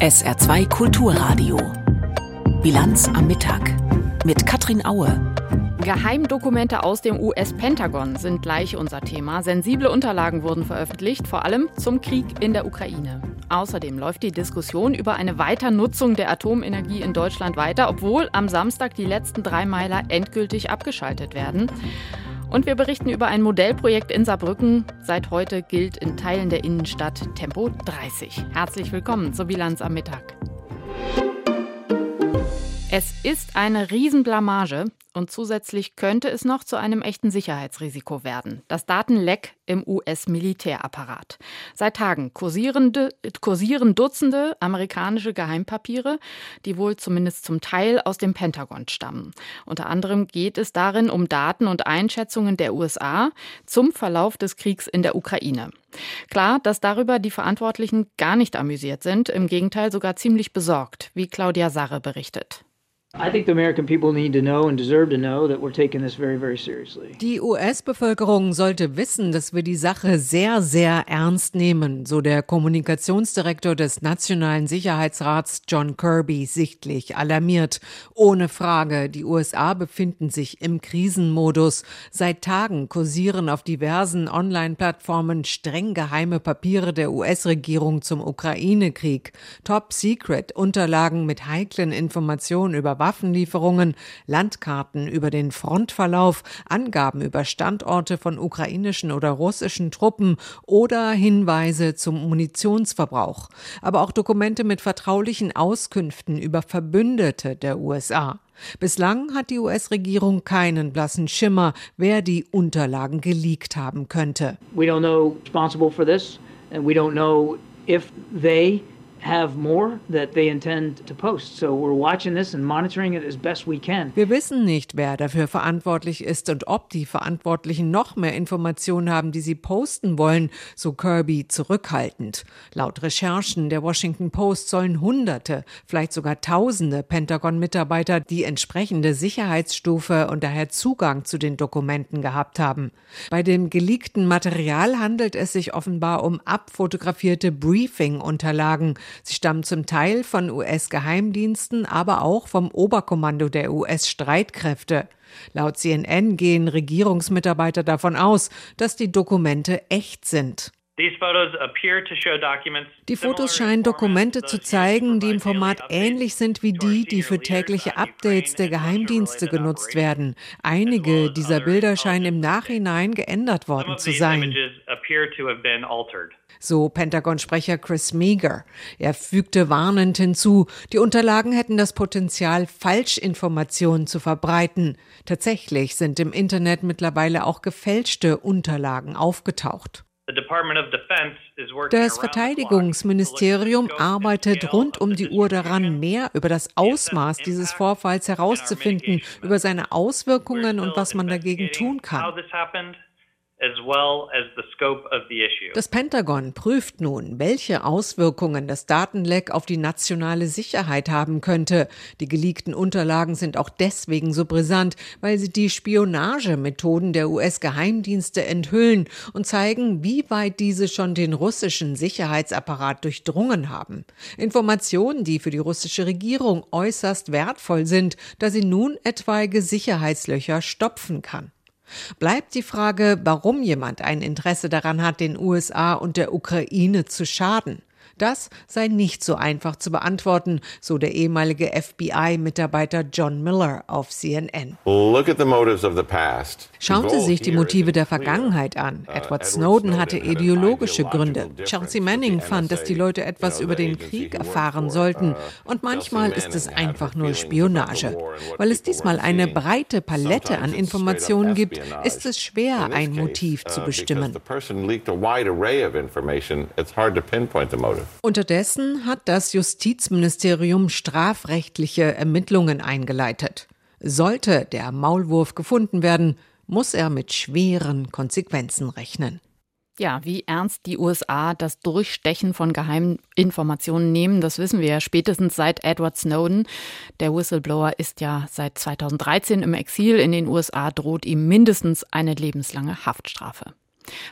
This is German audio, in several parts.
SR2 Kulturradio. Bilanz am Mittag mit Katrin Aue. Geheimdokumente aus dem US-Pentagon sind gleich unser Thema. Sensible Unterlagen wurden veröffentlicht, vor allem zum Krieg in der Ukraine. Außerdem läuft die Diskussion über eine Weiternutzung der Atomenergie in Deutschland weiter, obwohl am Samstag die letzten drei Meiler endgültig abgeschaltet werden. Und wir berichten über ein Modellprojekt in Saarbrücken. Seit heute gilt in Teilen der Innenstadt Tempo 30. Herzlich willkommen zur Bilanz am Mittag. Es ist eine Riesenblamage und zusätzlich könnte es noch zu einem echten Sicherheitsrisiko werden. Das Datenleck im US-Militärapparat. Seit Tagen kursieren Dutzende amerikanische Geheimpapiere, die wohl zumindest zum Teil aus dem Pentagon stammen. Unter anderem geht es darin um Daten und Einschätzungen der USA zum Verlauf des Kriegs in der Ukraine. Klar, dass darüber die Verantwortlichen gar nicht amüsiert sind, im Gegenteil sogar ziemlich besorgt, wie Claudia Sarre berichtet. Die US-Bevölkerung sollte wissen, dass wir die Sache sehr, sehr ernst nehmen, so der Kommunikationsdirektor des Nationalen Sicherheitsrats John Kirby sichtlich alarmiert. Ohne Frage, die USA befinden sich im Krisenmodus. Seit Tagen kursieren auf diversen Online-Plattformen streng geheime Papiere der US-Regierung zum Ukraine-Krieg. Top Secret Unterlagen mit heiklen Informationen über Waffenlieferungen, Landkarten über den Frontverlauf, Angaben über Standorte von ukrainischen oder russischen Truppen oder Hinweise zum Munitionsverbrauch, aber auch Dokumente mit vertraulichen Auskünften über Verbündete der USA. Bislang hat die US-Regierung keinen blassen Schimmer, wer die Unterlagen geleakt haben könnte. We don't know responsible for this and we don't know if they have more that they intend to post. So we're watching this and monitoring it as best we can. Wir wissen nicht, wer dafür verantwortlich ist und ob die Verantwortlichen noch mehr Informationen haben, die sie posten wollen, so Kirby zurückhaltend. Laut Recherchen der Washington Post sollen Hunderte, vielleicht sogar Tausende Pentagon-Mitarbeiter die entsprechende Sicherheitsstufe und daher Zugang zu den Dokumenten gehabt haben. Bei dem geleakten Material handelt es sich offenbar um abfotografierte Briefing-Unterlagen, Sie stammen zum Teil von US-Geheimdiensten, aber auch vom Oberkommando der US-Streitkräfte. Laut CNN gehen Regierungsmitarbeiter davon aus, dass die Dokumente echt sind. Die Fotos scheinen Dokumente zu zeigen, die im Format ähnlich sind wie die, die für tägliche Updates der Geheimdienste genutzt werden. Einige dieser Bilder scheinen im Nachhinein geändert worden zu sein. So Pentagon-Sprecher Chris Meager. Er fügte warnend hinzu, die Unterlagen hätten das Potenzial, Falschinformationen zu verbreiten. Tatsächlich sind im Internet mittlerweile auch gefälschte Unterlagen aufgetaucht. Das Verteidigungsministerium arbeitet rund um die Uhr daran, mehr über das Ausmaß dieses Vorfalls herauszufinden, über seine Auswirkungen und was man dagegen tun kann. Das Pentagon prüft nun, welche Auswirkungen das Datenleck auf die nationale Sicherheit haben könnte. Die geleakten Unterlagen sind auch deswegen so brisant, weil sie die Spionagemethoden der US-Geheimdienste enthüllen und zeigen, wie weit diese schon den russischen Sicherheitsapparat durchdrungen haben. Informationen, die für die russische Regierung äußerst wertvoll sind, da sie nun etwaige Sicherheitslöcher stopfen kann. Bleibt die Frage, warum jemand ein Interesse daran hat, den USA und der Ukraine zu schaden. Das sei nicht so einfach zu beantworten, so der ehemalige FBI-Mitarbeiter John Miller auf CNN. Schauen Sie sich die Motive der Vergangenheit an. Uh, Edward Snowden hatte ideologische Gründe. Chelsea Manning fand, dass die Leute etwas über den Krieg erfahren sollten. Uh, Und manchmal ist es einfach nur Spionage. Weil es diesmal eine breite Palette an Informationen gibt, ist es schwer, ein Motiv zu uh, bestimmen. Unterdessen hat das Justizministerium strafrechtliche Ermittlungen eingeleitet. Sollte der Maulwurf gefunden werden, muss er mit schweren Konsequenzen rechnen. Ja, wie ernst die USA das Durchstechen von geheimen Informationen nehmen, das wissen wir ja spätestens seit Edward Snowden. Der Whistleblower ist ja seit 2013 im Exil in den USA, droht ihm mindestens eine lebenslange Haftstrafe.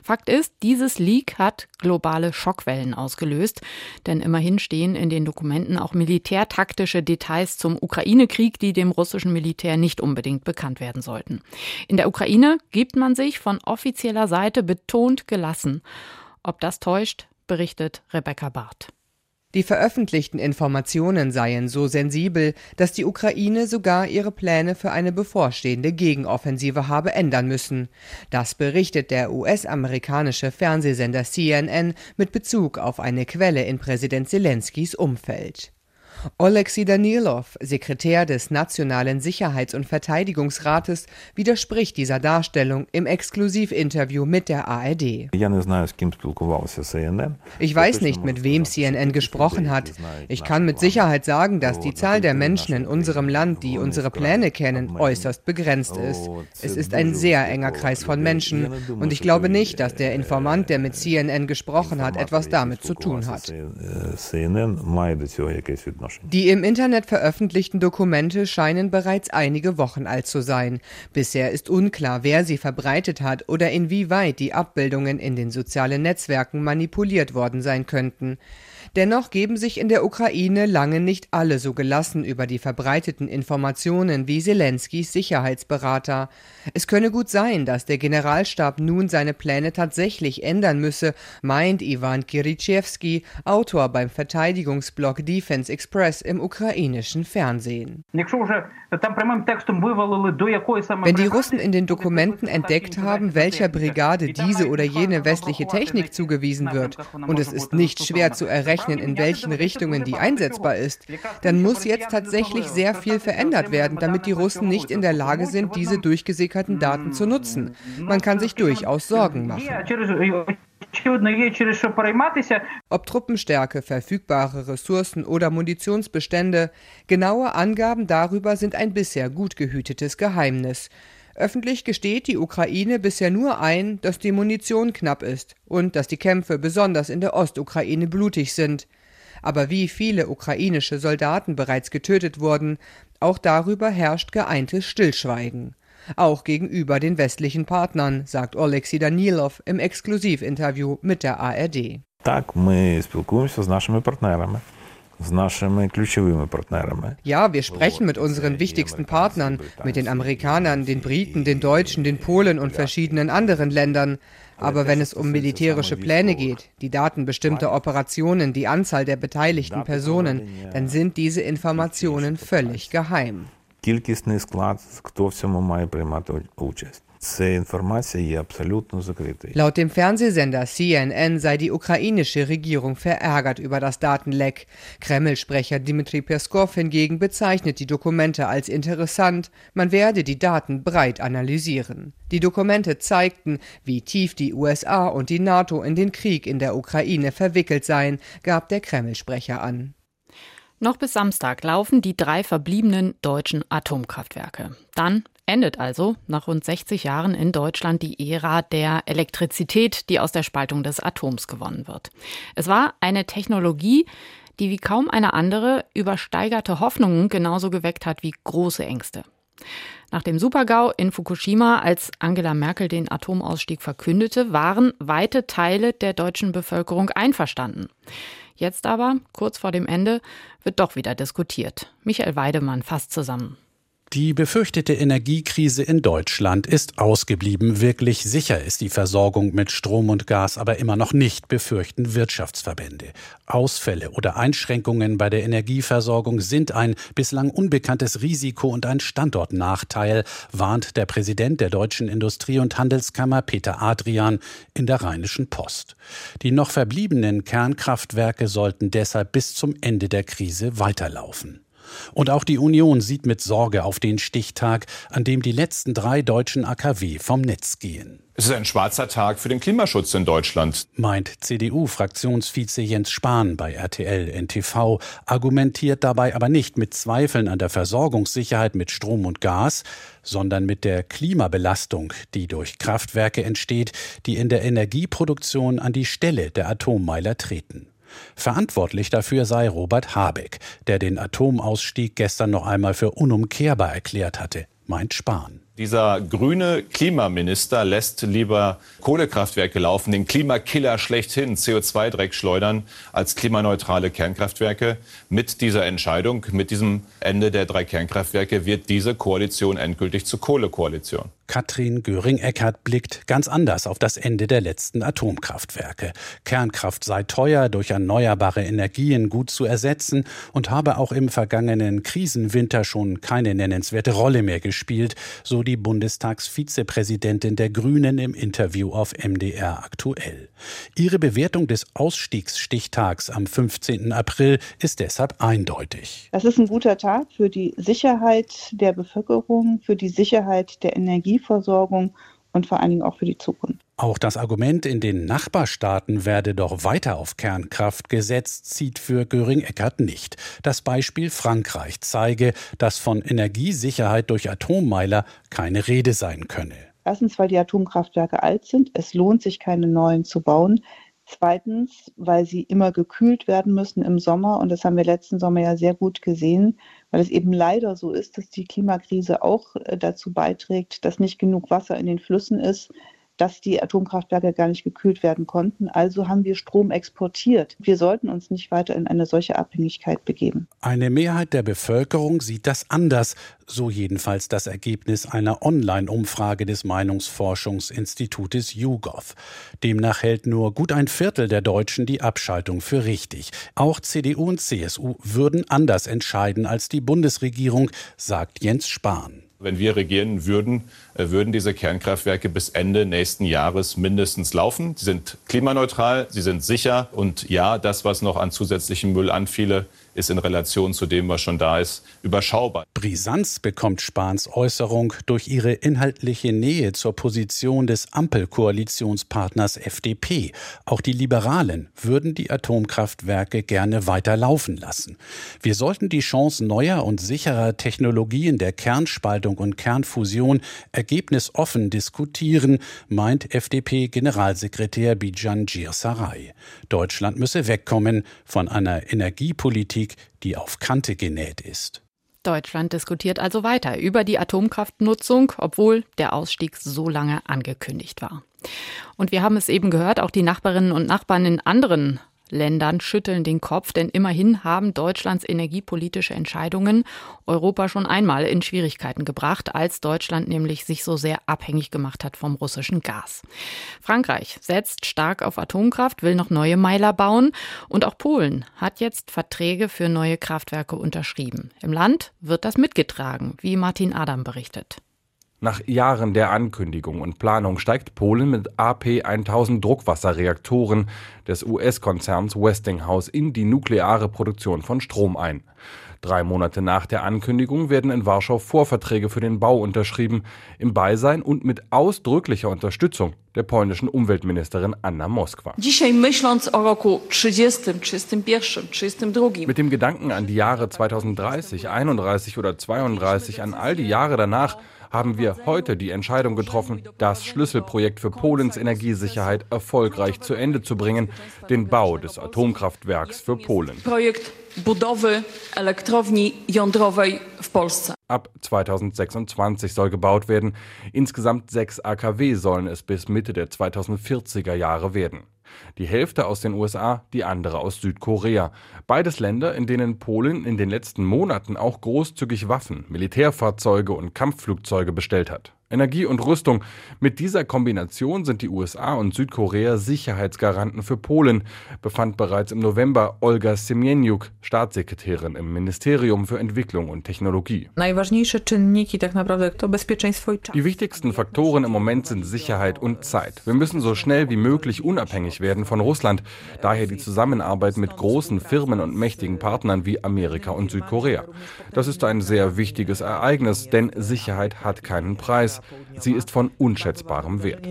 Fakt ist, dieses Leak hat globale Schockwellen ausgelöst, denn immerhin stehen in den Dokumenten auch militärtaktische Details zum Ukraine-Krieg, die dem russischen Militär nicht unbedingt bekannt werden sollten. In der Ukraine gibt man sich von offizieller Seite betont gelassen. Ob das täuscht, berichtet Rebecca Barth. Die veröffentlichten Informationen seien so sensibel, dass die Ukraine sogar ihre Pläne für eine bevorstehende Gegenoffensive habe ändern müssen. Das berichtet der US-amerikanische Fernsehsender CNN mit Bezug auf eine Quelle in Präsident Zelenskys Umfeld. Oleksiy Danilov, Sekretär des Nationalen Sicherheits- und Verteidigungsrates, widerspricht dieser Darstellung im Exklusivinterview mit der ARD. Ich weiß nicht, mit wem CNN gesprochen hat. Ich kann mit Sicherheit sagen, dass die Zahl der Menschen in unserem Land, die unsere Pläne kennen, äußerst begrenzt ist. Es ist ein sehr enger Kreis von Menschen und ich glaube nicht, dass der Informant, der mit CNN gesprochen hat, etwas damit zu tun hat. Die im Internet veröffentlichten Dokumente scheinen bereits einige Wochen alt zu sein. Bisher ist unklar, wer sie verbreitet hat oder inwieweit die Abbildungen in den sozialen Netzwerken manipuliert worden sein könnten. Dennoch geben sich in der Ukraine lange nicht alle so gelassen über die verbreiteten Informationen wie Zelenskys Sicherheitsberater. Es könne gut sein, dass der Generalstab nun seine Pläne tatsächlich ändern müsse, meint Ivan Kirichevsky, Autor beim Verteidigungsblog Defense Express im ukrainischen Fernsehen. Wenn die Russen in den Dokumenten entdeckt haben, welcher Brigade diese oder jene westliche Technik zugewiesen wird, und es ist nicht schwer zu errechnen, in welchen Richtungen die einsetzbar ist, dann muss jetzt tatsächlich sehr viel verändert werden, damit die Russen nicht in der Lage sind, diese durchgesickerten Daten zu nutzen. Man kann sich durchaus Sorgen machen. Ob Truppenstärke, verfügbare Ressourcen oder Munitionsbestände, genaue Angaben darüber sind ein bisher gut gehütetes Geheimnis. Öffentlich gesteht die Ukraine bisher nur ein, dass die Munition knapp ist und dass die Kämpfe besonders in der Ostukraine blutig sind. Aber wie viele ukrainische Soldaten bereits getötet wurden, auch darüber herrscht geeintes Stillschweigen auch gegenüber den westlichen Partnern, sagt Oleksiy Danilov im Exklusivinterview mit der ARD. Ja, wir sprechen mit unseren wichtigsten Partnern, mit den Amerikanern, den Briten, den Deutschen, den Polen und verschiedenen anderen Ländern. Aber wenn es um militärische Pläne geht, die Daten bestimmter Operationen, die Anzahl der beteiligten Personen, dann sind diese Informationen völlig geheim кількісний склад, хто в цьому має приймати участь. Laut dem Fernsehsender CNN sei die ukrainische Regierung verärgert über das Datenleck. Kreml-Sprecher Dmitri Peskov hingegen bezeichnet die Dokumente als interessant, man werde die Daten breit analysieren. Die Dokumente zeigten, wie tief die USA und die NATO in den Krieg in der Ukraine verwickelt seien, gab der Kreml-Sprecher an. Noch bis Samstag laufen die drei verbliebenen deutschen Atomkraftwerke. Dann endet also nach rund 60 Jahren in Deutschland die Ära der Elektrizität, die aus der Spaltung des Atoms gewonnen wird. Es war eine Technologie, die wie kaum eine andere übersteigerte Hoffnungen genauso geweckt hat wie große Ängste. Nach dem Supergau in Fukushima, als Angela Merkel den Atomausstieg verkündete, waren weite Teile der deutschen Bevölkerung einverstanden. Jetzt aber, kurz vor dem Ende, wird doch wieder diskutiert. Michael Weidemann fasst zusammen. Die befürchtete Energiekrise in Deutschland ist ausgeblieben. Wirklich sicher ist die Versorgung mit Strom und Gas aber immer noch nicht, befürchten Wirtschaftsverbände. Ausfälle oder Einschränkungen bei der Energieversorgung sind ein bislang unbekanntes Risiko und ein Standortnachteil, warnt der Präsident der Deutschen Industrie- und Handelskammer Peter Adrian in der Rheinischen Post. Die noch verbliebenen Kernkraftwerke sollten deshalb bis zum Ende der Krise weiterlaufen. Und auch die Union sieht mit Sorge auf den Stichtag, an dem die letzten drei deutschen AKW vom Netz gehen. Es ist ein schwarzer Tag für den Klimaschutz in Deutschland, meint CDU-Fraktionsvize Jens Spahn bei RTL NTV, argumentiert dabei aber nicht mit Zweifeln an der Versorgungssicherheit mit Strom und Gas, sondern mit der Klimabelastung, die durch Kraftwerke entsteht, die in der Energieproduktion an die Stelle der Atommeiler treten. Verantwortlich dafür sei Robert Habeck, der den Atomausstieg gestern noch einmal für unumkehrbar erklärt hatte, meint Spahn. Dieser grüne Klimaminister lässt lieber Kohlekraftwerke laufen, den Klimakiller schlechthin, CO2-Dreck schleudern, als klimaneutrale Kernkraftwerke. Mit dieser Entscheidung, mit diesem Ende der drei Kernkraftwerke wird diese Koalition endgültig zur Kohlekoalition. Katrin Göring-Eckardt blickt ganz anders auf das Ende der letzten Atomkraftwerke. Kernkraft sei teuer, durch erneuerbare Energien gut zu ersetzen und habe auch im vergangenen Krisenwinter schon keine nennenswerte Rolle mehr gespielt, so die Bundestagsvizepräsidentin der Grünen im Interview auf MDR aktuell. Ihre Bewertung des Ausstiegsstichtags am 15. April ist deshalb eindeutig. Das ist ein guter Tag für die Sicherheit der Bevölkerung, für die Sicherheit der Energie Energieversorgung und vor allen Dingen auch für die Zukunft. Auch das Argument, in den Nachbarstaaten werde doch weiter auf Kernkraft gesetzt, zieht für Göring-Eckert nicht. Das Beispiel Frankreich zeige, dass von Energiesicherheit durch Atommeiler keine Rede sein könne. Erstens, weil die Atomkraftwerke alt sind. Es lohnt sich, keine neuen zu bauen. Zweitens, weil sie immer gekühlt werden müssen im Sommer. Und das haben wir letzten Sommer ja sehr gut gesehen weil es eben leider so ist, dass die Klimakrise auch äh, dazu beiträgt, dass nicht genug Wasser in den Flüssen ist, dass die Atomkraftwerke gar nicht gekühlt werden konnten. Also haben wir Strom exportiert. Wir sollten uns nicht weiter in eine solche Abhängigkeit begeben. Eine Mehrheit der Bevölkerung sieht das anders, so jedenfalls das Ergebnis einer Online-Umfrage des Meinungsforschungsinstitutes YouGov. Demnach hält nur gut ein Viertel der Deutschen die Abschaltung für richtig. Auch CDU und CSU würden anders entscheiden als die Bundesregierung, sagt Jens Spahn. Wenn wir regieren würden, äh, würden diese Kernkraftwerke bis Ende nächsten Jahres mindestens laufen. Sie sind klimaneutral, sie sind sicher und ja, das, was noch an zusätzlichem Müll anfiele, ist in Relation zu dem, was schon da ist, überschaubar. Brisanz bekommt Spahns Äußerung durch ihre inhaltliche Nähe zur Position des Ampelkoalitionspartners FDP. Auch die Liberalen würden die Atomkraftwerke gerne weiter laufen lassen. Wir sollten die Chance neuer und sicherer Technologien der Kernspaltung und Kernfusion ergebnisoffen diskutieren, meint FDP-Generalsekretär Bijan Sarai. Deutschland müsse wegkommen von einer Energiepolitik, Politik, die auf Kante genäht ist. Deutschland diskutiert also weiter über die Atomkraftnutzung, obwohl der Ausstieg so lange angekündigt war. Und wir haben es eben gehört, auch die Nachbarinnen und Nachbarn in anderen Ländern schütteln den Kopf, denn immerhin haben Deutschlands energiepolitische Entscheidungen Europa schon einmal in Schwierigkeiten gebracht, als Deutschland nämlich sich so sehr abhängig gemacht hat vom russischen Gas. Frankreich setzt stark auf Atomkraft, will noch neue Meiler bauen und auch Polen hat jetzt Verträge für neue Kraftwerke unterschrieben. Im Land wird das mitgetragen, wie Martin Adam berichtet. Nach Jahren der Ankündigung und Planung steigt Polen mit AP 1000 Druckwasserreaktoren des US-Konzerns Westinghouse in die nukleare Produktion von Strom ein. Drei Monate nach der Ankündigung werden in Warschau Vorverträge für den Bau unterschrieben, im Beisein und mit ausdrücklicher Unterstützung der polnischen Umweltministerin Anna Moskwa. Mit dem Gedanken an die Jahre 2030, 31 oder 32, an all die Jahre danach, haben wir heute die Entscheidung getroffen, das Schlüsselprojekt für Polens Energiesicherheit erfolgreich zu Ende zu bringen, den Bau des Atomkraftwerks für Polen. Projekt budowy elektrowni jądrowej w Polsce. Ab 2026 soll gebaut werden. Insgesamt sechs AKW sollen es bis Mitte der 2040er Jahre werden. Die Hälfte aus den USA, die andere aus Südkorea. Beides Länder, in denen Polen in den letzten Monaten auch großzügig Waffen, Militärfahrzeuge und Kampfflugzeuge bestellt hat. Energie und Rüstung. Mit dieser Kombination sind die USA und Südkorea Sicherheitsgaranten für Polen, befand bereits im November Olga Semieniuk, Staatssekretärin im Ministerium für Entwicklung und Technologie. Die wichtigsten Faktoren im Moment sind Sicherheit und Zeit. Wir müssen so schnell wie möglich unabhängig werden von Russland, daher die Zusammenarbeit mit großen Firmen und mächtigen Partnern wie Amerika und Südkorea. Das ist ein sehr wichtiges Ereignis, denn Sicherheit hat keinen Preis. Sie ist von unschätzbarem Wert.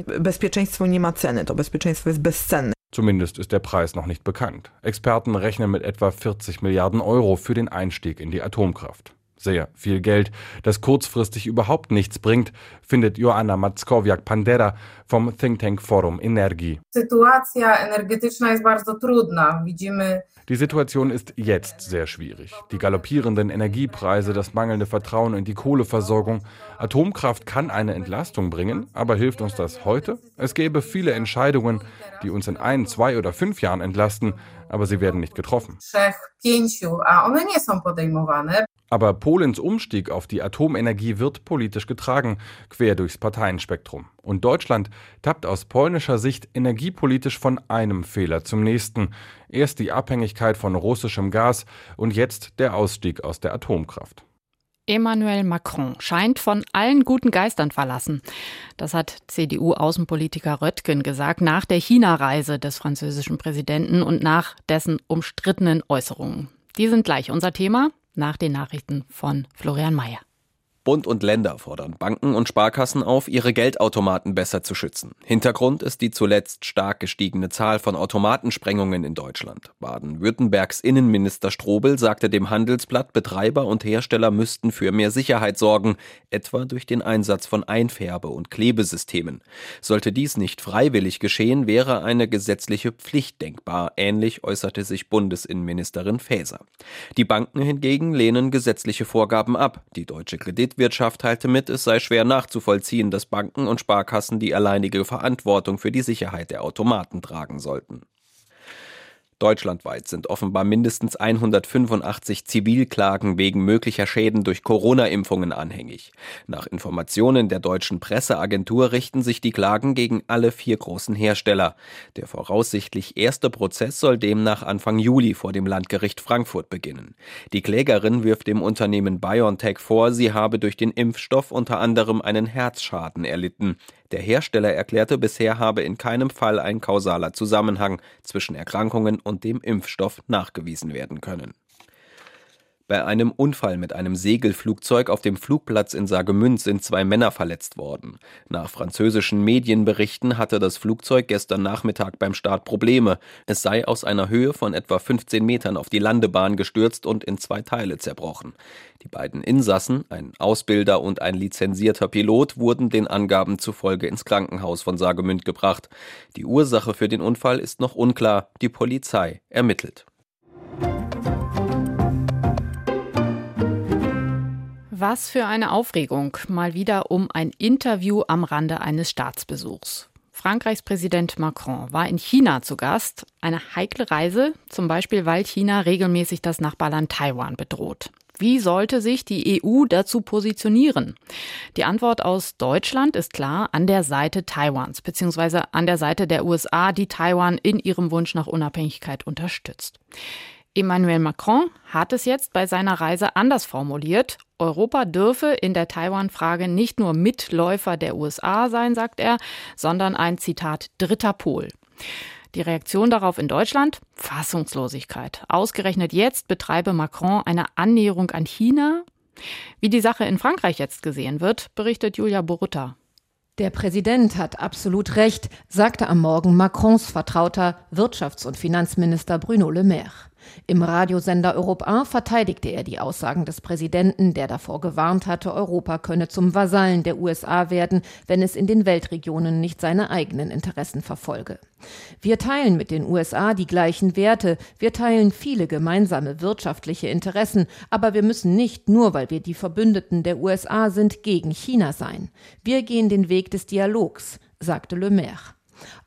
Zumindest ist der Preis noch nicht bekannt. Experten rechnen mit etwa 40 Milliarden Euro für den Einstieg in die Atomkraft. Sehr viel Geld, das kurzfristig überhaupt nichts bringt, findet Joanna Mackowiak-Pandera vom Think Tank Forum Energie. Die Situation ist jetzt sehr schwierig. Die galoppierenden Energiepreise, das mangelnde Vertrauen in die Kohleversorgung. Atomkraft kann eine Entlastung bringen, aber hilft uns das heute? Es gäbe viele Entscheidungen, die uns in ein, zwei oder fünf Jahren entlasten, aber sie werden nicht getroffen. Aber Polens Umstieg auf die Atomenergie wird politisch getragen, quer durchs Parteienspektrum. Und Deutschland tappt aus polnischer Sicht energiepolitisch von einem Fehler zum nächsten. Erst die Abhängigkeit von russischem Gas und jetzt der Ausstieg aus der Atomkraft. Emmanuel Macron scheint von allen guten Geistern verlassen. Das hat CDU-Außenpolitiker Röttgen gesagt nach der China-Reise des französischen Präsidenten und nach dessen umstrittenen Äußerungen. Die sind gleich unser Thema nach den Nachrichten von Florian Mayer. Bund und Länder fordern Banken und Sparkassen auf, ihre Geldautomaten besser zu schützen. Hintergrund ist die zuletzt stark gestiegene Zahl von Automatensprengungen in Deutschland. Baden-Württembergs Innenminister Strobel sagte dem Handelsblatt, Betreiber und Hersteller müssten für mehr Sicherheit sorgen, etwa durch den Einsatz von Einfärbe- und Klebesystemen. Sollte dies nicht freiwillig geschehen, wäre eine gesetzliche Pflicht denkbar. Ähnlich äußerte sich Bundesinnenministerin Faeser. Die Banken hingegen lehnen gesetzliche Vorgaben ab. Die deutsche Kredit Kreditwirtschaft teilte mit, es sei schwer nachzuvollziehen, dass Banken und Sparkassen die alleinige Verantwortung für die Sicherheit der Automaten tragen sollten. Deutschlandweit sind offenbar mindestens 185 Zivilklagen wegen möglicher Schäden durch Corona-Impfungen anhängig. Nach Informationen der deutschen Presseagentur richten sich die Klagen gegen alle vier großen Hersteller. Der voraussichtlich erste Prozess soll demnach Anfang Juli vor dem Landgericht Frankfurt beginnen. Die Klägerin wirft dem Unternehmen BioNTech vor, sie habe durch den Impfstoff unter anderem einen Herzschaden erlitten. Der Hersteller erklärte, bisher habe in keinem Fall ein kausaler Zusammenhang zwischen Erkrankungen und dem Impfstoff nachgewiesen werden können bei einem Unfall mit einem Segelflugzeug auf dem Flugplatz in Saargemünd sind zwei Männer verletzt worden. Nach französischen Medienberichten hatte das Flugzeug gestern Nachmittag beim Start Probleme. Es sei aus einer Höhe von etwa 15 Metern auf die Landebahn gestürzt und in zwei Teile zerbrochen. Die beiden Insassen, ein Ausbilder und ein lizenzierter Pilot, wurden den Angaben zufolge ins Krankenhaus von Saargemünd gebracht. Die Ursache für den Unfall ist noch unklar. Die Polizei ermittelt. Was für eine Aufregung. Mal wieder um ein Interview am Rande eines Staatsbesuchs. Frankreichs Präsident Macron war in China zu Gast. Eine heikle Reise, zum Beispiel weil China regelmäßig das Nachbarland Taiwan bedroht. Wie sollte sich die EU dazu positionieren? Die Antwort aus Deutschland ist klar an der Seite Taiwans, beziehungsweise an der Seite der USA, die Taiwan in ihrem Wunsch nach Unabhängigkeit unterstützt. Emmanuel Macron hat es jetzt bei seiner Reise anders formuliert. Europa dürfe in der Taiwan-Frage nicht nur Mitläufer der USA sein, sagt er, sondern ein Zitat dritter Pol. Die Reaktion darauf in Deutschland? Fassungslosigkeit. Ausgerechnet jetzt betreibe Macron eine Annäherung an China. Wie die Sache in Frankreich jetzt gesehen wird, berichtet Julia Borutta. Der Präsident hat absolut recht, sagte am Morgen Macrons Vertrauter Wirtschafts- und Finanzminister Bruno Le Maire. Im Radiosender Europe 1 verteidigte er die Aussagen des Präsidenten, der davor gewarnt hatte, Europa könne zum Vasallen der USA werden, wenn es in den Weltregionen nicht seine eigenen Interessen verfolge. Wir teilen mit den USA die gleichen Werte, wir teilen viele gemeinsame wirtschaftliche Interessen, aber wir müssen nicht, nur weil wir die Verbündeten der USA sind, gegen China sein. Wir gehen den Weg des Dialogs, sagte Le Maire.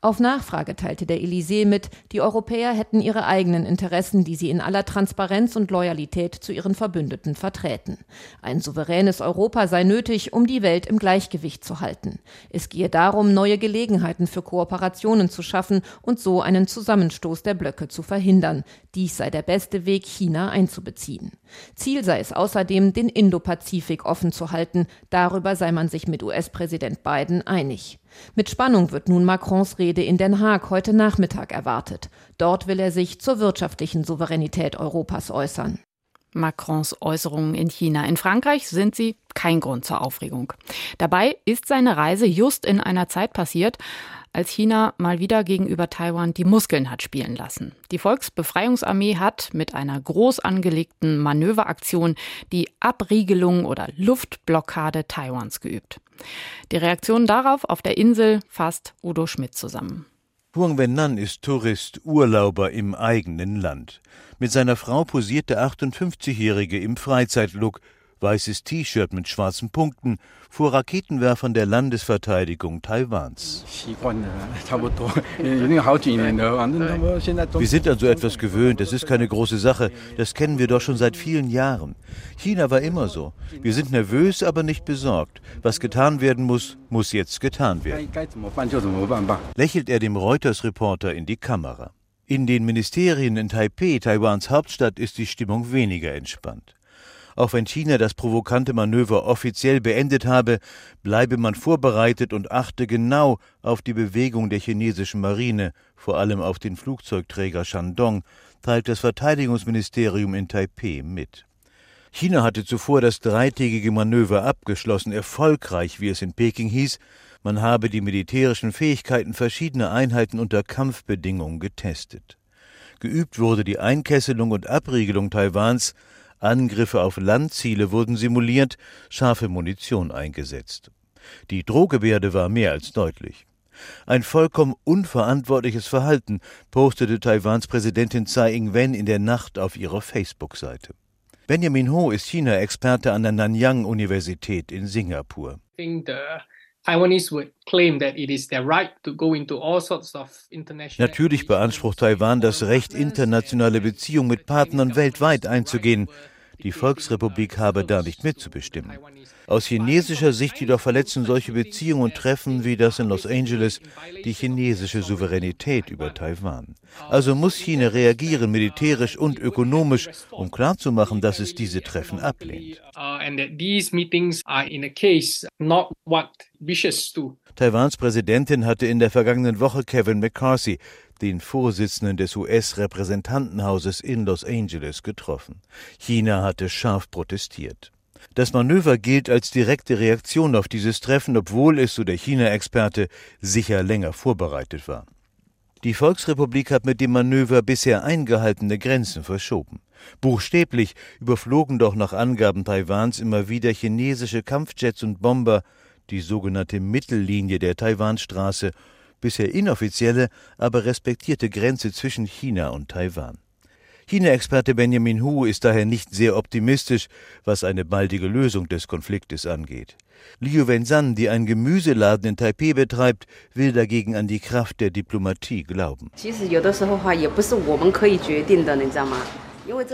Auf Nachfrage teilte der Élysée mit, die Europäer hätten ihre eigenen Interessen, die sie in aller Transparenz und Loyalität zu ihren Verbündeten vertreten. Ein souveränes Europa sei nötig, um die Welt im Gleichgewicht zu halten. Es gehe darum, neue Gelegenheiten für Kooperationen zu schaffen und so einen Zusammenstoß der Blöcke zu verhindern. Dies sei der beste Weg, China einzubeziehen. Ziel sei es außerdem, den Indopazifik offen zu halten. Darüber sei man sich mit US-Präsident Biden einig. Mit Spannung wird nun Macrons Rede in Den Haag heute Nachmittag erwartet. Dort will er sich zur wirtschaftlichen Souveränität Europas äußern. Macrons Äußerungen in China. In Frankreich sind sie kein Grund zur Aufregung. Dabei ist seine Reise just in einer Zeit passiert, als China mal wieder gegenüber Taiwan die Muskeln hat spielen lassen. Die Volksbefreiungsarmee hat mit einer groß angelegten Manöveraktion die Abriegelung oder Luftblockade Taiwans geübt. Die Reaktion darauf auf der Insel fasst Udo Schmidt zusammen. Huang Wennan ist Tourist, Urlauber im eigenen Land. Mit seiner Frau posiert der 58-Jährige im Freizeitlook, weißes T-Shirt mit schwarzen Punkten, vor Raketenwerfern der Landesverteidigung Taiwans. Wir sind an so etwas gewöhnt, es ist keine große Sache, das kennen wir doch schon seit vielen Jahren. China war immer so. Wir sind nervös, aber nicht besorgt. Was getan werden muss, muss jetzt getan werden. Lächelt er dem Reuters-Reporter in die Kamera. In den Ministerien in Taipeh, Taiwans Hauptstadt, ist die Stimmung weniger entspannt. Auch wenn China das provokante Manöver offiziell beendet habe, bleibe man vorbereitet und achte genau auf die Bewegung der chinesischen Marine, vor allem auf den Flugzeugträger Shandong, teilt das Verteidigungsministerium in Taipeh mit. China hatte zuvor das dreitägige Manöver abgeschlossen, erfolgreich, wie es in Peking hieß, man habe die militärischen Fähigkeiten verschiedener Einheiten unter Kampfbedingungen getestet. Geübt wurde die Einkesselung und Abriegelung Taiwans, Angriffe auf Landziele wurden simuliert, scharfe Munition eingesetzt. Die Drohgebärde war mehr als deutlich. Ein vollkommen unverantwortliches Verhalten postete Taiwans Präsidentin Tsai Ing-wen in der Nacht auf ihrer Facebook-Seite. Benjamin Ho ist China-Experte an der Nanyang-Universität in Singapur. Natürlich beansprucht Taiwan das Recht, internationale Beziehungen mit Partnern weltweit einzugehen. Die Volksrepublik habe da nicht mitzubestimmen. Aus chinesischer Sicht jedoch verletzen solche Beziehungen und Treffen wie das in Los Angeles die chinesische Souveränität über Taiwan. Also muss China reagieren, militärisch und ökonomisch, um klarzumachen, dass es diese Treffen ablehnt. Taiwans Präsidentin hatte in der vergangenen Woche Kevin McCarthy, den Vorsitzenden des US-Repräsentantenhauses in Los Angeles, getroffen. China hatte scharf protestiert. Das Manöver gilt als direkte Reaktion auf dieses Treffen, obwohl es, so der China-Experte, sicher länger vorbereitet war. Die Volksrepublik hat mit dem Manöver bisher eingehaltene Grenzen verschoben. Buchstäblich überflogen doch nach Angaben Taiwans immer wieder chinesische Kampfjets und Bomber die sogenannte Mittellinie der Taiwanstraße bisher inoffizielle, aber respektierte Grenze zwischen China und Taiwan. China-Experte Benjamin Hu ist daher nicht sehr optimistisch, was eine baldige Lösung des Konfliktes angeht. Liu Wenzan, die einen Gemüseladen in Taipeh betreibt, will dagegen an die Kraft der Diplomatie glauben.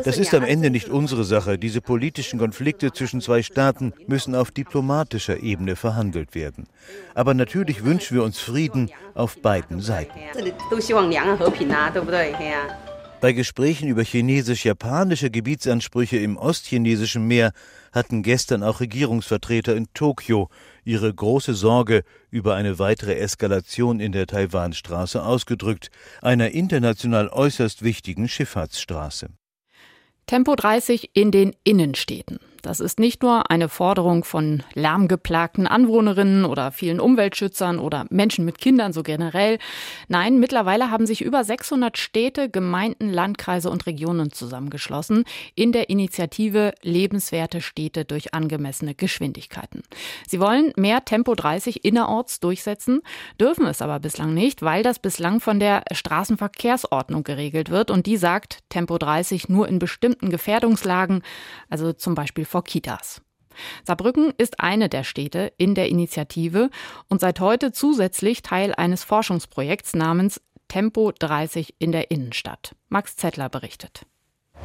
Das ist am Ende nicht unsere Sache. Diese politischen Konflikte zwischen zwei Staaten müssen auf diplomatischer Ebene verhandelt werden. Aber natürlich wünschen wir uns Frieden auf beiden Seiten. Bei Gesprächen über chinesisch-japanische Gebietsansprüche im ostchinesischen Meer hatten gestern auch Regierungsvertreter in Tokio ihre große Sorge über eine weitere Eskalation in der Taiwanstraße ausgedrückt, einer international äußerst wichtigen Schifffahrtsstraße. Tempo 30 in den Innenstädten. Das ist nicht nur eine Forderung von lärmgeplagten Anwohnerinnen oder vielen Umweltschützern oder Menschen mit Kindern so generell. Nein, mittlerweile haben sich über 600 Städte, Gemeinden, Landkreise und Regionen zusammengeschlossen in der Initiative Lebenswerte Städte durch angemessene Geschwindigkeiten. Sie wollen mehr Tempo 30 innerorts durchsetzen, dürfen es aber bislang nicht, weil das bislang von der Straßenverkehrsordnung geregelt wird und die sagt Tempo 30 nur in bestimmten Gefährdungslagen, also zum Beispiel vor Kitas. Saarbrücken ist eine der Städte in der Initiative und seit heute zusätzlich Teil eines Forschungsprojekts namens Tempo 30 in der Innenstadt. Max Zettler berichtet.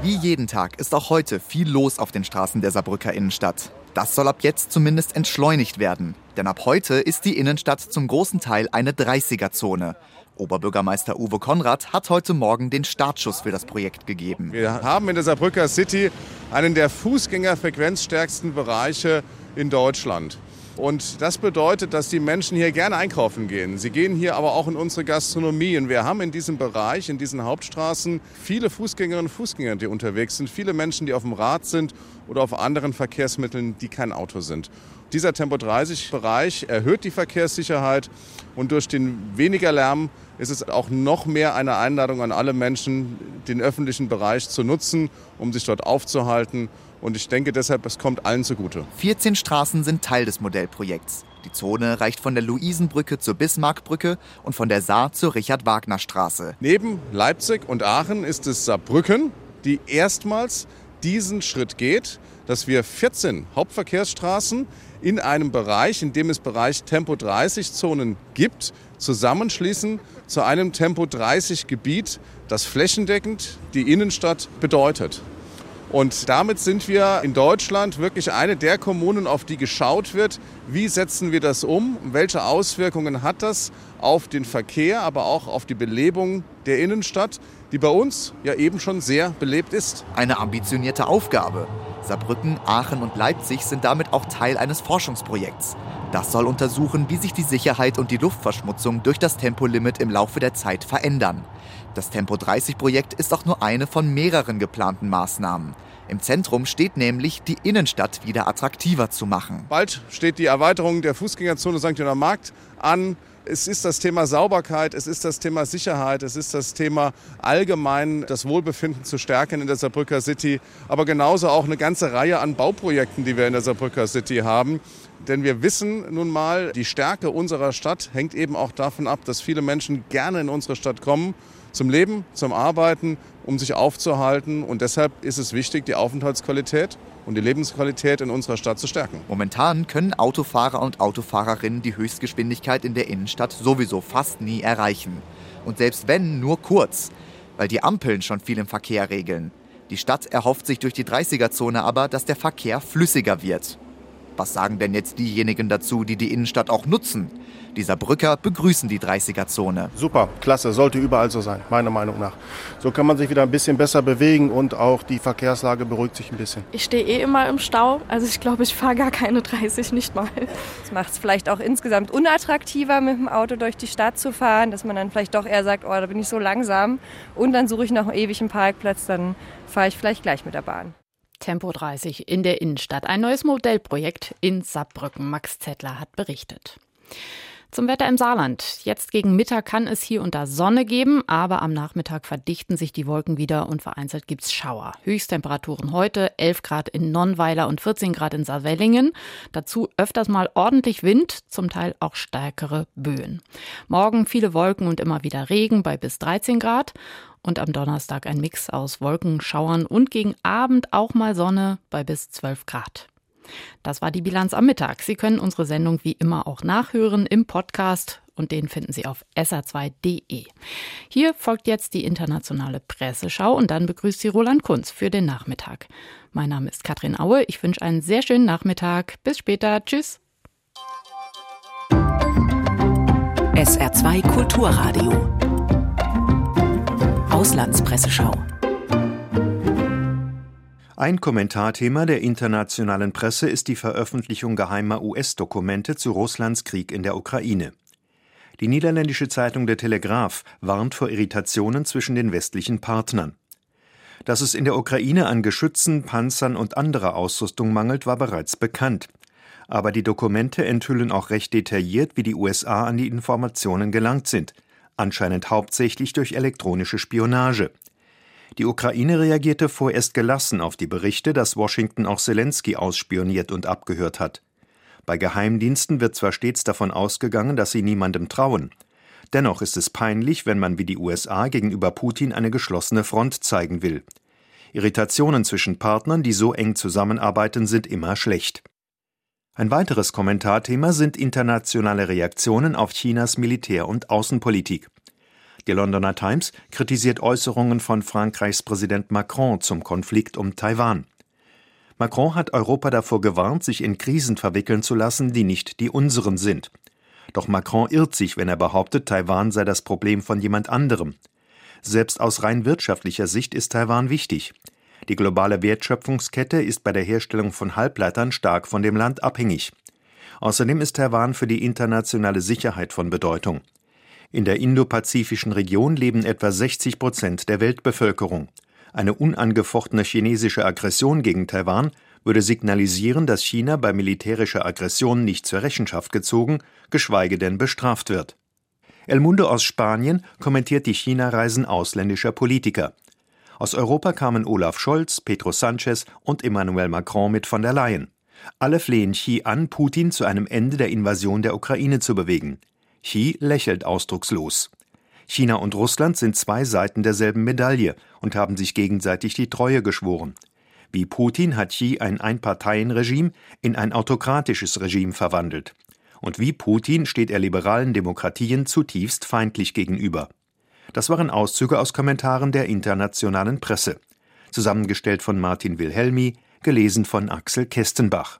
Wie jeden Tag ist auch heute viel los auf den Straßen der Saarbrücker Innenstadt. Das soll ab jetzt zumindest entschleunigt werden. Denn ab heute ist die Innenstadt zum großen Teil eine 30er-Zone. Oberbürgermeister Uwe Konrad hat heute Morgen den Startschuss für das Projekt gegeben. Wir haben in der Saarbrücker City einen der Fußgängerfrequenzstärksten Bereiche in Deutschland. Und das bedeutet, dass die Menschen hier gerne einkaufen gehen. Sie gehen hier aber auch in unsere Gastronomie. Und wir haben in diesem Bereich, in diesen Hauptstraßen, viele Fußgängerinnen und Fußgänger, die unterwegs sind, viele Menschen, die auf dem Rad sind oder auf anderen Verkehrsmitteln, die kein Auto sind. Dieser Tempo-30-Bereich erhöht die Verkehrssicherheit und durch den weniger Lärm ist es auch noch mehr eine Einladung an alle Menschen, den öffentlichen Bereich zu nutzen, um sich dort aufzuhalten. Und ich denke deshalb, es kommt allen zugute. 14 Straßen sind Teil des Modellprojekts. Die Zone reicht von der Luisenbrücke zur Bismarckbrücke und von der Saar zur Richard-Wagner-Straße. Neben Leipzig und Aachen ist es Saarbrücken, die erstmals diesen Schritt geht, dass wir 14 Hauptverkehrsstraßen in einem Bereich, in dem es Bereich Tempo 30 Zonen gibt, zusammenschließen zu einem Tempo 30 Gebiet, das flächendeckend die Innenstadt bedeutet. Und damit sind wir in Deutschland wirklich eine der Kommunen, auf die geschaut wird, wie setzen wir das um, welche Auswirkungen hat das auf den Verkehr, aber auch auf die Belebung der Innenstadt, die bei uns ja eben schon sehr belebt ist. Eine ambitionierte Aufgabe. Saarbrücken, Aachen und Leipzig sind damit auch Teil eines Forschungsprojekts. Das soll untersuchen, wie sich die Sicherheit und die Luftverschmutzung durch das Tempolimit im Laufe der Zeit verändern. Das Tempo 30 Projekt ist auch nur eine von mehreren geplanten Maßnahmen. Im Zentrum steht nämlich, die Innenstadt wieder attraktiver zu machen. Bald steht die Erweiterung der Fußgängerzone St. Johann Markt an. Es ist das Thema Sauberkeit, es ist das Thema Sicherheit, es ist das Thema allgemein das Wohlbefinden zu stärken in der Saarbrücker City, aber genauso auch eine ganze Reihe an Bauprojekten, die wir in der Saarbrücker City haben. Denn wir wissen nun mal, die Stärke unserer Stadt hängt eben auch davon ab, dass viele Menschen gerne in unsere Stadt kommen zum Leben, zum Arbeiten, um sich aufzuhalten. Und deshalb ist es wichtig, die Aufenthaltsqualität und die Lebensqualität in unserer Stadt zu stärken. Momentan können Autofahrer und Autofahrerinnen die Höchstgeschwindigkeit in der Innenstadt sowieso fast nie erreichen. Und selbst wenn, nur kurz, weil die Ampeln schon viel im Verkehr regeln. Die Stadt erhofft sich durch die 30er-Zone aber, dass der Verkehr flüssiger wird. Was sagen denn jetzt diejenigen dazu, die die Innenstadt auch nutzen? Die Saarbrücker begrüßen die 30er-Zone. Super, klasse, sollte überall so sein, meiner Meinung nach. So kann man sich wieder ein bisschen besser bewegen und auch die Verkehrslage beruhigt sich ein bisschen. Ich stehe eh immer im Stau, also ich glaube, ich fahre gar keine 30, nicht mal. Das macht es vielleicht auch insgesamt unattraktiver, mit dem Auto durch die Stadt zu fahren, dass man dann vielleicht doch eher sagt, oh, da bin ich so langsam und dann suche ich noch ewig einen Parkplatz, dann fahre ich vielleicht gleich mit der Bahn. Tempo 30 in der Innenstadt. Ein neues Modellprojekt in Saarbrücken. Max Zettler hat berichtet. Zum Wetter im Saarland. Jetzt gegen Mittag kann es hier und da Sonne geben, aber am Nachmittag verdichten sich die Wolken wieder und vereinzelt gibt es Schauer. Höchsttemperaturen heute 11 Grad in Nonnweiler und 14 Grad in Saarwellingen. Dazu öfters mal ordentlich Wind, zum Teil auch stärkere Böen. Morgen viele Wolken und immer wieder Regen bei bis 13 Grad und am Donnerstag ein Mix aus Wolken, Schauern und gegen Abend auch mal Sonne bei bis 12 Grad. Das war die Bilanz am Mittag. Sie können unsere Sendung wie immer auch nachhören im Podcast und den finden Sie auf sr2.de. Hier folgt jetzt die internationale Presseschau und dann begrüßt Sie Roland Kunz für den Nachmittag. Mein Name ist Katrin Aue. Ich wünsche einen sehr schönen Nachmittag. Bis später. Tschüss. SR2 Kulturradio. Auslandspresseschau. Ein Kommentarthema der internationalen Presse ist die Veröffentlichung geheimer US-Dokumente zu Russlands Krieg in der Ukraine. Die niederländische Zeitung Der Telegraph warnt vor Irritationen zwischen den westlichen Partnern. Dass es in der Ukraine an Geschützen, Panzern und anderer Ausrüstung mangelt, war bereits bekannt. Aber die Dokumente enthüllen auch recht detailliert, wie die USA an die Informationen gelangt sind, anscheinend hauptsächlich durch elektronische Spionage. Die Ukraine reagierte vorerst gelassen auf die Berichte, dass Washington auch Zelensky ausspioniert und abgehört hat. Bei Geheimdiensten wird zwar stets davon ausgegangen, dass sie niemandem trauen. Dennoch ist es peinlich, wenn man wie die USA gegenüber Putin eine geschlossene Front zeigen will. Irritationen zwischen Partnern, die so eng zusammenarbeiten, sind immer schlecht. Ein weiteres Kommentarthema sind internationale Reaktionen auf Chinas Militär- und Außenpolitik. Die Londoner Times kritisiert Äußerungen von Frankreichs Präsident Macron zum Konflikt um Taiwan. Macron hat Europa davor gewarnt, sich in Krisen verwickeln zu lassen, die nicht die unseren sind. Doch Macron irrt sich, wenn er behauptet, Taiwan sei das Problem von jemand anderem. Selbst aus rein wirtschaftlicher Sicht ist Taiwan wichtig. Die globale Wertschöpfungskette ist bei der Herstellung von Halbleitern stark von dem Land abhängig. Außerdem ist Taiwan für die internationale Sicherheit von Bedeutung. In der indopazifischen Region leben etwa 60 Prozent der Weltbevölkerung. Eine unangefochtene chinesische Aggression gegen Taiwan würde signalisieren, dass China bei militärischer Aggression nicht zur Rechenschaft gezogen, geschweige denn bestraft wird. El Mundo aus Spanien kommentiert die China-Reisen ausländischer Politiker. Aus Europa kamen Olaf Scholz, Pedro Sanchez und Emmanuel Macron mit von der Leyen. Alle flehen Xi an, Putin zu einem Ende der Invasion der Ukraine zu bewegen. Xi lächelt ausdruckslos. China und Russland sind zwei Seiten derselben Medaille und haben sich gegenseitig die Treue geschworen. Wie Putin hat Xi ein Einparteienregime in ein autokratisches Regime verwandelt. Und wie Putin steht er liberalen Demokratien zutiefst feindlich gegenüber. Das waren Auszüge aus Kommentaren der internationalen Presse. Zusammengestellt von Martin Wilhelmi, gelesen von Axel Kestenbach.